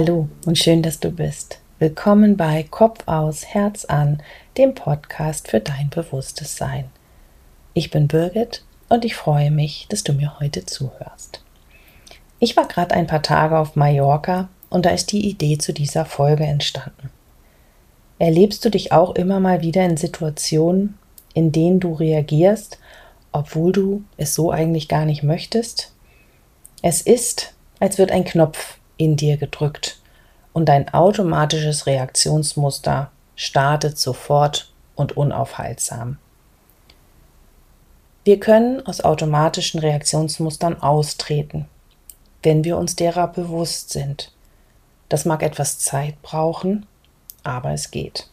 Hallo und schön, dass du bist. Willkommen bei Kopf aus, Herz an, dem Podcast für dein bewusstes Sein. Ich bin Birgit und ich freue mich, dass du mir heute zuhörst. Ich war gerade ein paar Tage auf Mallorca und da ist die Idee zu dieser Folge entstanden. Erlebst du dich auch immer mal wieder in Situationen, in denen du reagierst, obwohl du es so eigentlich gar nicht möchtest? Es ist, als wird ein Knopf in dir gedrückt und dein automatisches Reaktionsmuster startet sofort und unaufhaltsam. Wir können aus automatischen Reaktionsmustern austreten, wenn wir uns derer bewusst sind. Das mag etwas Zeit brauchen, aber es geht.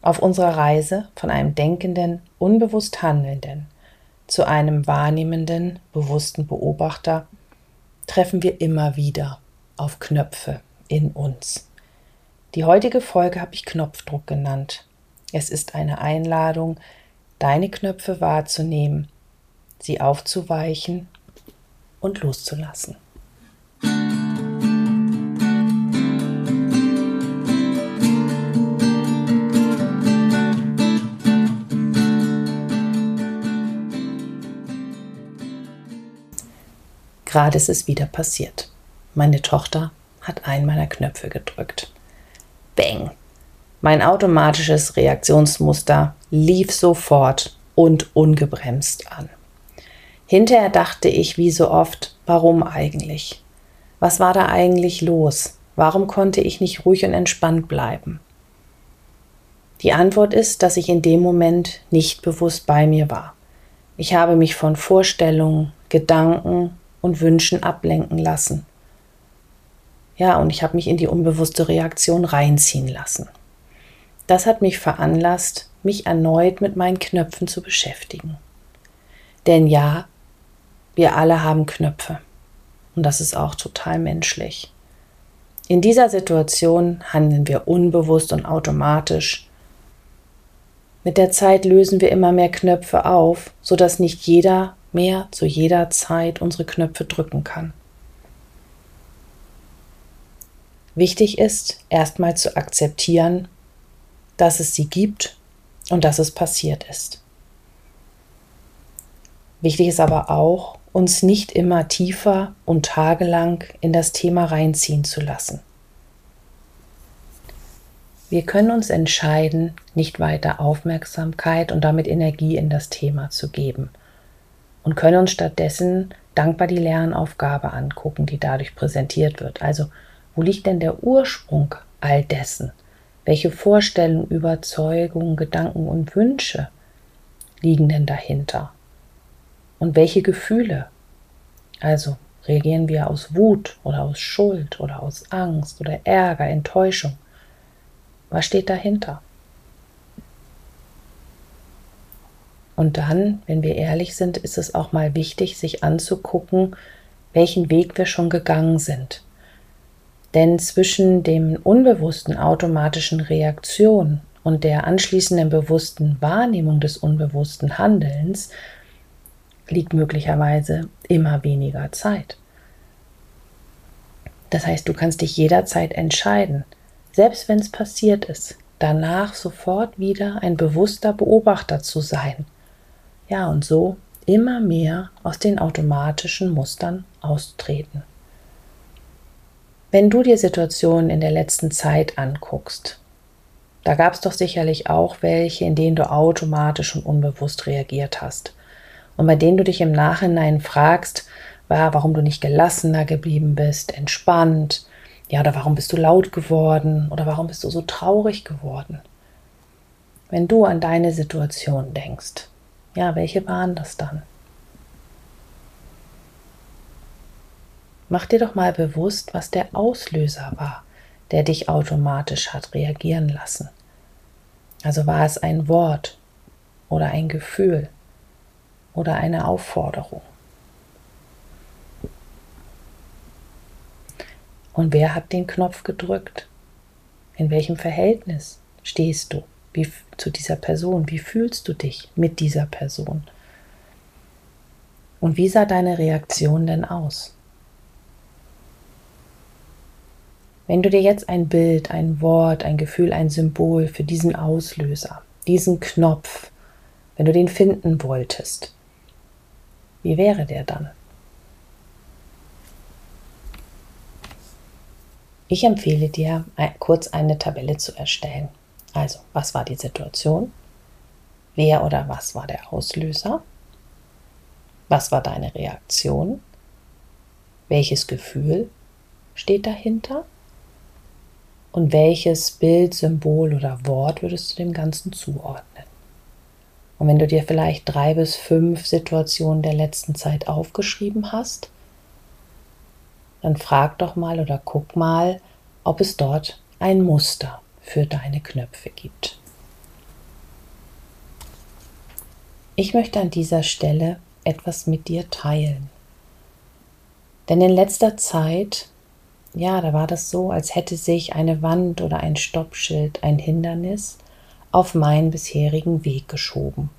Auf unserer Reise von einem denkenden, unbewusst handelnden zu einem wahrnehmenden, bewussten Beobachter treffen wir immer wieder auf Knöpfe in uns. Die heutige Folge habe ich Knopfdruck genannt. Es ist eine Einladung, deine Knöpfe wahrzunehmen, sie aufzuweichen und loszulassen. Gerade ist es wieder passiert. Meine Tochter hat einen meiner Knöpfe gedrückt. Bang! Mein automatisches Reaktionsmuster lief sofort und ungebremst an. Hinterher dachte ich wie so oft, warum eigentlich? Was war da eigentlich los? Warum konnte ich nicht ruhig und entspannt bleiben? Die Antwort ist, dass ich in dem Moment nicht bewusst bei mir war. Ich habe mich von Vorstellungen, Gedanken und Wünschen ablenken lassen. Ja, und ich habe mich in die unbewusste Reaktion reinziehen lassen. Das hat mich veranlasst, mich erneut mit meinen Knöpfen zu beschäftigen. Denn ja, wir alle haben Knöpfe. Und das ist auch total menschlich. In dieser Situation handeln wir unbewusst und automatisch. Mit der Zeit lösen wir immer mehr Knöpfe auf, sodass nicht jeder mehr zu jeder Zeit unsere Knöpfe drücken kann. Wichtig ist, erstmal zu akzeptieren, dass es sie gibt und dass es passiert ist. Wichtig ist aber auch, uns nicht immer tiefer und tagelang in das Thema reinziehen zu lassen. Wir können uns entscheiden, nicht weiter Aufmerksamkeit und damit Energie in das Thema zu geben und können uns stattdessen dankbar die Lernaufgabe angucken, die dadurch präsentiert wird. Also, wo liegt denn der Ursprung all dessen? Welche Vorstellungen, Überzeugungen, Gedanken und Wünsche liegen denn dahinter? Und welche Gefühle? Also reagieren wir aus Wut oder aus Schuld oder aus Angst oder Ärger, Enttäuschung? Was steht dahinter? Und dann, wenn wir ehrlich sind, ist es auch mal wichtig, sich anzugucken, welchen Weg wir schon gegangen sind. Denn zwischen dem unbewussten automatischen Reaktion und der anschließenden bewussten Wahrnehmung des unbewussten Handelns liegt möglicherweise immer weniger Zeit. Das heißt, du kannst dich jederzeit entscheiden, selbst wenn es passiert ist, danach sofort wieder ein bewusster Beobachter zu sein ja, und so immer mehr aus den automatischen Mustern austreten. Wenn du dir Situationen in der letzten Zeit anguckst, da gab es doch sicherlich auch welche, in denen du automatisch und unbewusst reagiert hast und bei denen du dich im Nachhinein fragst, warum du nicht gelassener geblieben bist, entspannt, ja, oder warum bist du laut geworden oder warum bist du so traurig geworden. Wenn du an deine Situation denkst, ja, welche waren das dann? Mach dir doch mal bewusst, was der Auslöser war, der dich automatisch hat reagieren lassen. Also war es ein Wort oder ein Gefühl oder eine Aufforderung. Und wer hat den Knopf gedrückt? In welchem Verhältnis stehst du? Wie, zu dieser Person? Wie fühlst du dich mit dieser Person? Und wie sah deine Reaktion denn aus? Wenn du dir jetzt ein Bild, ein Wort, ein Gefühl, ein Symbol für diesen Auslöser, diesen Knopf, wenn du den finden wolltest, wie wäre der dann? Ich empfehle dir, kurz eine Tabelle zu erstellen. Also, was war die Situation? Wer oder was war der Auslöser? Was war deine Reaktion? Welches Gefühl steht dahinter? Und welches Bild, Symbol oder Wort würdest du dem Ganzen zuordnen? Und wenn du dir vielleicht drei bis fünf Situationen der letzten Zeit aufgeschrieben hast, dann frag doch mal oder guck mal, ob es dort ein Muster für deine Knöpfe gibt. Ich möchte an dieser Stelle etwas mit dir teilen. Denn in letzter Zeit, ja, da war das so, als hätte sich eine Wand oder ein Stoppschild, ein Hindernis auf meinen bisherigen Weg geschoben.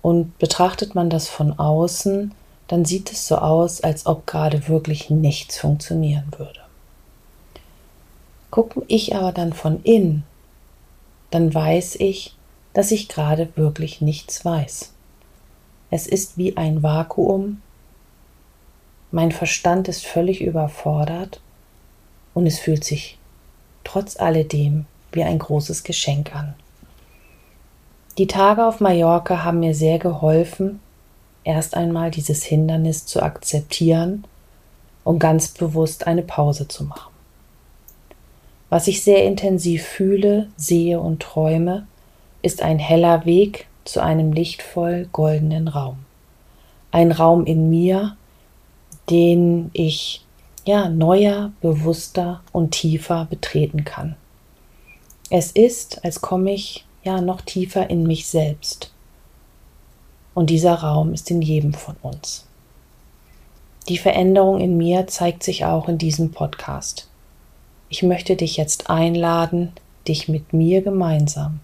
Und betrachtet man das von außen, dann sieht es so aus, als ob gerade wirklich nichts funktionieren würde. Gucke ich aber dann von innen, dann weiß ich, dass ich gerade wirklich nichts weiß. Es ist wie ein Vakuum, mein Verstand ist völlig überfordert und es fühlt sich trotz alledem wie ein großes Geschenk an. Die Tage auf Mallorca haben mir sehr geholfen, erst einmal dieses Hindernis zu akzeptieren und ganz bewusst eine Pause zu machen. Was ich sehr intensiv fühle, sehe und träume, ist ein heller Weg zu einem lichtvoll goldenen Raum. Ein Raum in mir, den ich ja neuer, bewusster und tiefer betreten kann. Es ist, als komme ich ja noch tiefer in mich selbst. Und dieser Raum ist in jedem von uns. Die Veränderung in mir zeigt sich auch in diesem Podcast. Ich möchte dich jetzt einladen, dich mit mir gemeinsam,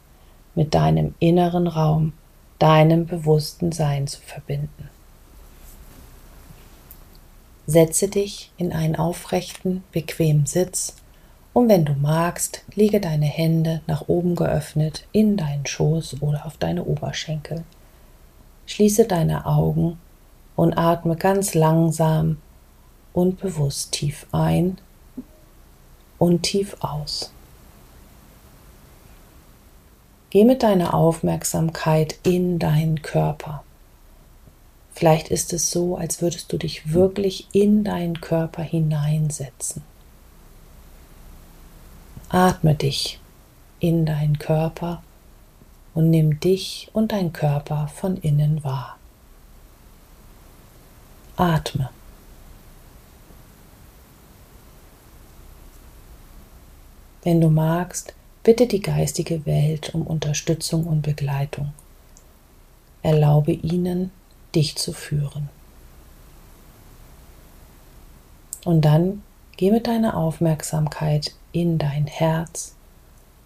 mit deinem inneren Raum, deinem bewussten Sein zu verbinden. Setze dich in einen aufrechten, bequemen Sitz und wenn du magst, lege deine Hände nach oben geöffnet in deinen Schoß oder auf deine Oberschenkel. Schließe deine Augen und atme ganz langsam und bewusst tief ein und tief aus. Geh mit deiner Aufmerksamkeit in deinen Körper. Vielleicht ist es so, als würdest du dich wirklich in deinen Körper hineinsetzen. Atme dich in deinen Körper und nimm dich und dein Körper von innen wahr. Atme. Wenn du magst, bitte die geistige Welt um Unterstützung und Begleitung. Erlaube ihnen, dich zu führen. Und dann geh mit deiner Aufmerksamkeit in dein Herz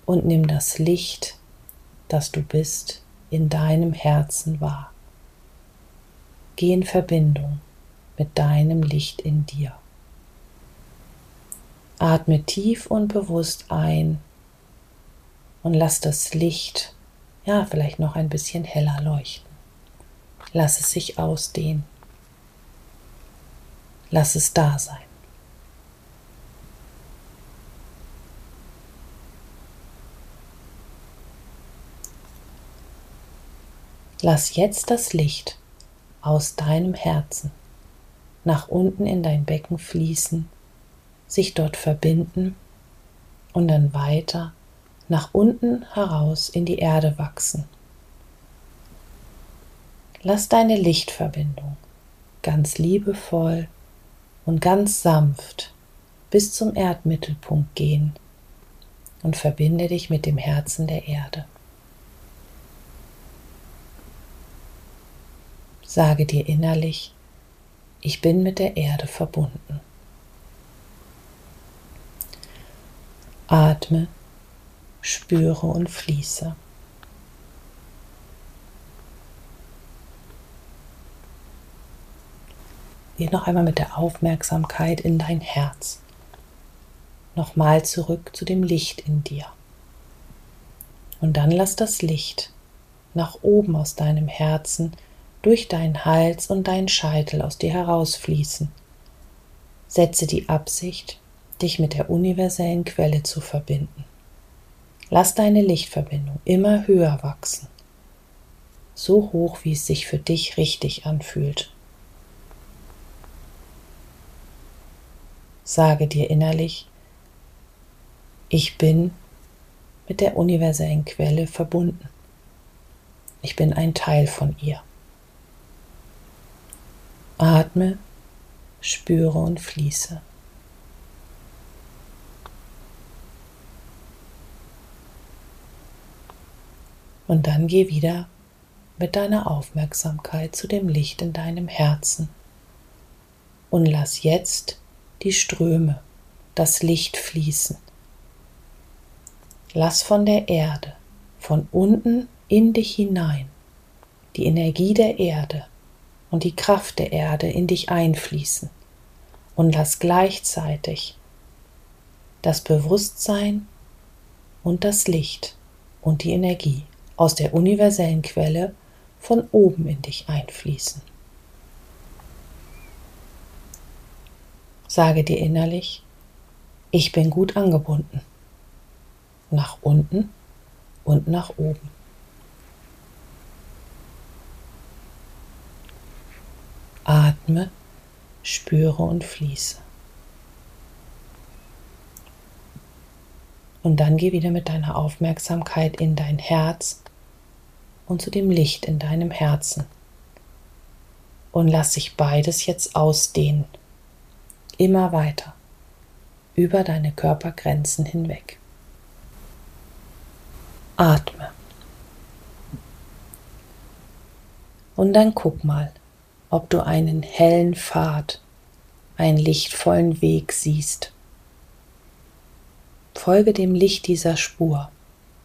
und nimm das Licht, das du bist, in deinem Herzen wahr. Geh in Verbindung mit deinem Licht in dir. Atme tief und bewusst ein und lass das Licht, ja, vielleicht noch ein bisschen heller leuchten. Lass es sich ausdehnen. Lass es da sein. Lass jetzt das Licht aus deinem Herzen nach unten in dein Becken fließen sich dort verbinden und dann weiter nach unten heraus in die Erde wachsen. Lass deine Lichtverbindung ganz liebevoll und ganz sanft bis zum Erdmittelpunkt gehen und verbinde dich mit dem Herzen der Erde. Sage dir innerlich, ich bin mit der Erde verbunden. Atme, spüre und fließe. Geh noch einmal mit der Aufmerksamkeit in dein Herz. nochmal zurück zu dem Licht in dir. Und dann lass das Licht nach oben aus deinem Herzen, durch deinen Hals und deinen Scheitel aus dir herausfließen. Setze die Absicht, dich mit der universellen Quelle zu verbinden. Lass deine Lichtverbindung immer höher wachsen, so hoch, wie es sich für dich richtig anfühlt. Sage dir innerlich, ich bin mit der universellen Quelle verbunden. Ich bin ein Teil von ihr. Atme, spüre und fließe. Und dann geh wieder mit deiner Aufmerksamkeit zu dem Licht in deinem Herzen und lass jetzt die Ströme, das Licht fließen. Lass von der Erde, von unten in dich hinein, die Energie der Erde und die Kraft der Erde in dich einfließen und lass gleichzeitig das Bewusstsein und das Licht und die Energie aus der universellen Quelle von oben in dich einfließen. Sage dir innerlich, ich bin gut angebunden. Nach unten und nach oben. Atme, spüre und fließe. Und dann geh wieder mit deiner Aufmerksamkeit in dein Herz und zu dem Licht in deinem Herzen. Und lass sich beides jetzt ausdehnen. Immer weiter. Über deine Körpergrenzen hinweg. Atme. Und dann guck mal, ob du einen hellen Pfad, einen lichtvollen Weg siehst. Folge dem Licht dieser Spur,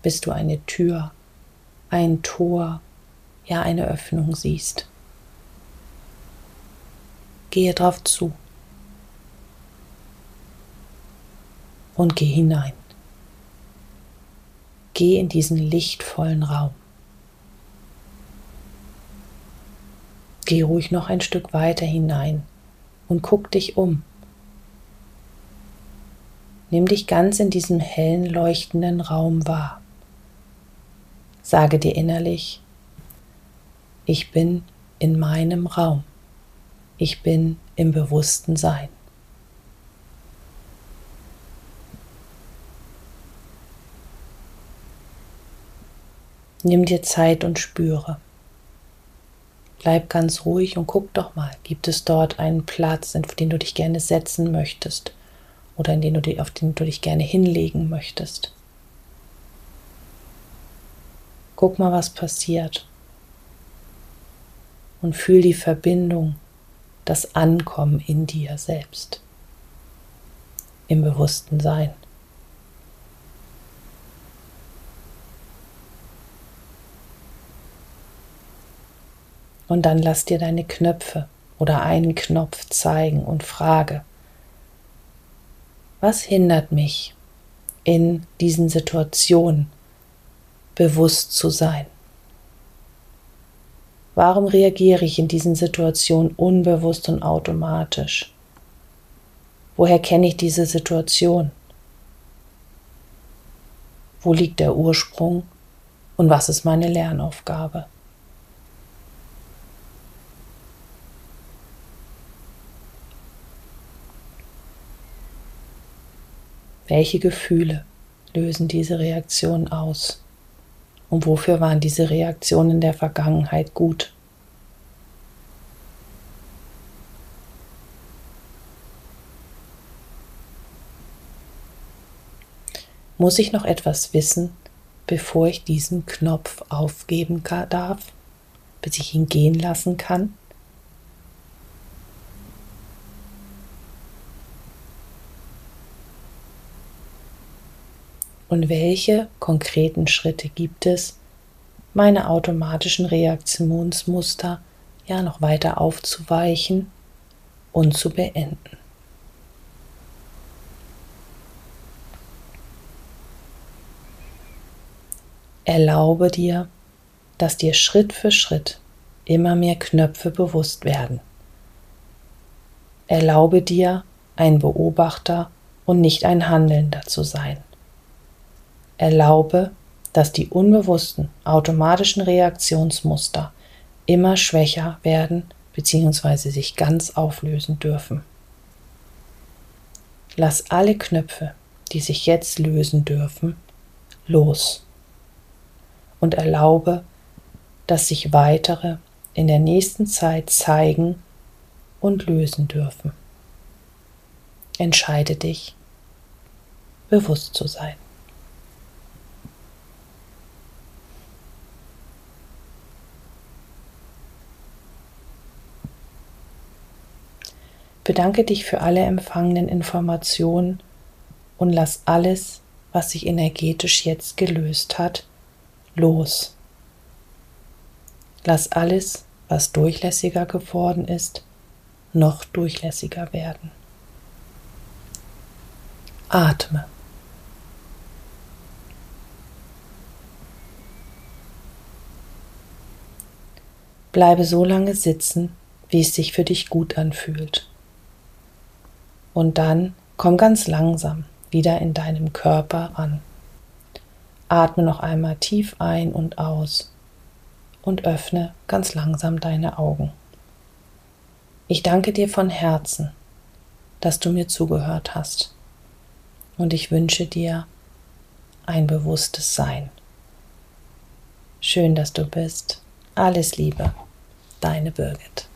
bis du eine Tür, ein Tor, ja eine Öffnung siehst. Gehe drauf zu und geh hinein. Geh in diesen lichtvollen Raum. Geh ruhig noch ein Stück weiter hinein und guck dich um. Nimm dich ganz in diesem hellen, leuchtenden Raum wahr. Sage dir innerlich, ich bin in meinem Raum. Ich bin im bewussten Sein. Nimm dir Zeit und spüre. Bleib ganz ruhig und guck doch mal, gibt es dort einen Platz, auf den du dich gerne setzen möchtest oder in den du, auf den du dich gerne hinlegen möchtest. Guck mal, was passiert. Und fühl die Verbindung, das Ankommen in dir selbst, im bewussten Sein. Und dann lass dir deine Knöpfe oder einen Knopf zeigen und frage, was hindert mich in diesen Situationen bewusst zu sein? Warum reagiere ich in diesen Situationen unbewusst und automatisch? Woher kenne ich diese Situation? Wo liegt der Ursprung und was ist meine Lernaufgabe? Welche Gefühle lösen diese Reaktionen aus? Und wofür waren diese Reaktionen in der Vergangenheit gut? Muss ich noch etwas wissen, bevor ich diesen Knopf aufgeben darf, bis ich ihn gehen lassen kann? und welche konkreten Schritte gibt es, meine automatischen Reaktionsmuster ja noch weiter aufzuweichen und zu beenden. Erlaube dir, dass dir Schritt für Schritt immer mehr Knöpfe bewusst werden. Erlaube dir, ein Beobachter und nicht ein Handelnder zu sein. Erlaube, dass die unbewussten automatischen Reaktionsmuster immer schwächer werden bzw. sich ganz auflösen dürfen. Lass alle Knöpfe, die sich jetzt lösen dürfen, los und erlaube, dass sich weitere in der nächsten Zeit zeigen und lösen dürfen. Entscheide dich, bewusst zu sein. Bedanke dich für alle empfangenen Informationen und lass alles, was sich energetisch jetzt gelöst hat, los. Lass alles, was durchlässiger geworden ist, noch durchlässiger werden. Atme. Bleibe so lange sitzen, wie es sich für dich gut anfühlt. Und dann komm ganz langsam wieder in deinem Körper an. Atme noch einmal tief ein und aus und öffne ganz langsam deine Augen. Ich danke dir von Herzen, dass du mir zugehört hast und ich wünsche dir ein bewusstes Sein. Schön, dass du bist. Alles Liebe, deine Birgit.